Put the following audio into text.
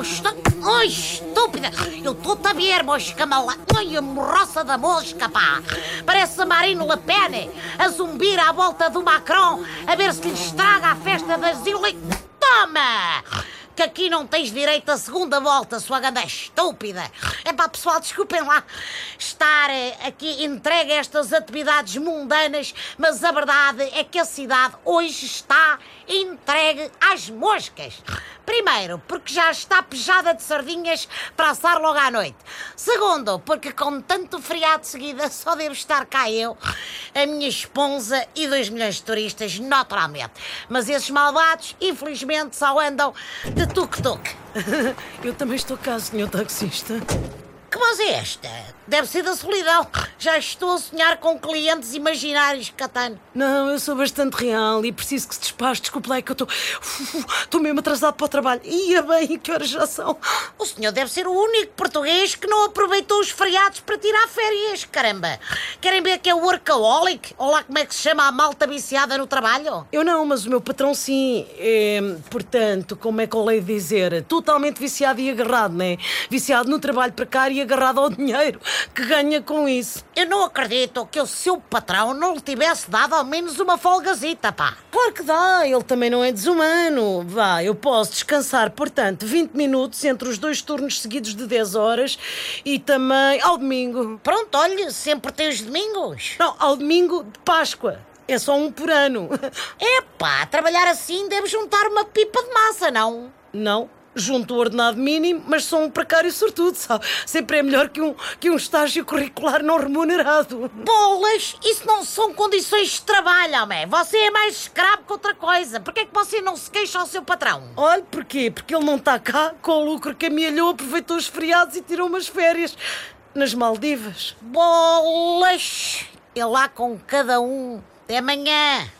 eu estou. Estúpida! Eu estou-te a ver, mosca mala. Ai, a morroça da mosca, pá! Parece a Marine Le Pen a zumbir à volta do Macron a ver se lhe estraga a festa das Ilha. Toma! Que aqui não tens direito à segunda volta, sua ganda estúpida. É pá, pessoal, desculpem lá estar eh, aqui entregue a estas atividades mundanas, mas a verdade é que a cidade hoje está entregue às moscas. Primeiro, porque já está pejada de sardinhas para assar logo à noite. Segundo, porque com tanto feriado de seguida só devo estar cá eu, a minha esposa e dois milhões de turistas, naturalmente. Mas esses malvados, infelizmente, só andam de tuk-tuk. Eu também estou cá, senhor taxista. Voz é esta? Deve ser da solidão. Já estou a sonhar com clientes imaginários, Catano. Não, eu sou bastante real e preciso que se despache. Desculpe lá, é que eu estou. Estou mesmo atrasado para o trabalho. Ia bem, que horas já são? O senhor deve ser o único português que não aproveitou os feriados para tirar férias, caramba. Querem ver que é workaholic? Ou lá como é que se chama a malta viciada no trabalho? Eu não, mas o meu patrão sim. É, portanto, como é que eu leio dizer? Totalmente viciado e agarrado, né? Viciado no trabalho precário e agarrado ao dinheiro que ganha com isso. Eu não acredito que o seu patrão não lhe tivesse dado ao menos uma folgazita, pá. Claro que dá, ele também não é desumano. Vá, eu posso descansar, portanto, 20 minutos entre os dois turnos seguidos de 10 horas e também ao domingo. Pronto, olha, sempre tem os domingos. Não, ao domingo de Páscoa. É só um por ano. Epá, trabalhar assim deve juntar uma pipa de massa, não? Não, junto o ordenado mínimo, mas sou um precário sortudo, sabe? Sempre é melhor que um, que um estágio curricular não remunerado. Bolas, isso não são condições de trabalho, homem. Você é mais escravo que outra coisa. Por que é que você não se queixa ao seu patrão? Olha, porquê? Porque ele não está cá, com o lucro que amealhou, aproveitou os feriados e tirou umas férias nas Maldivas. Bolas, é lá com cada um. Até amanhã.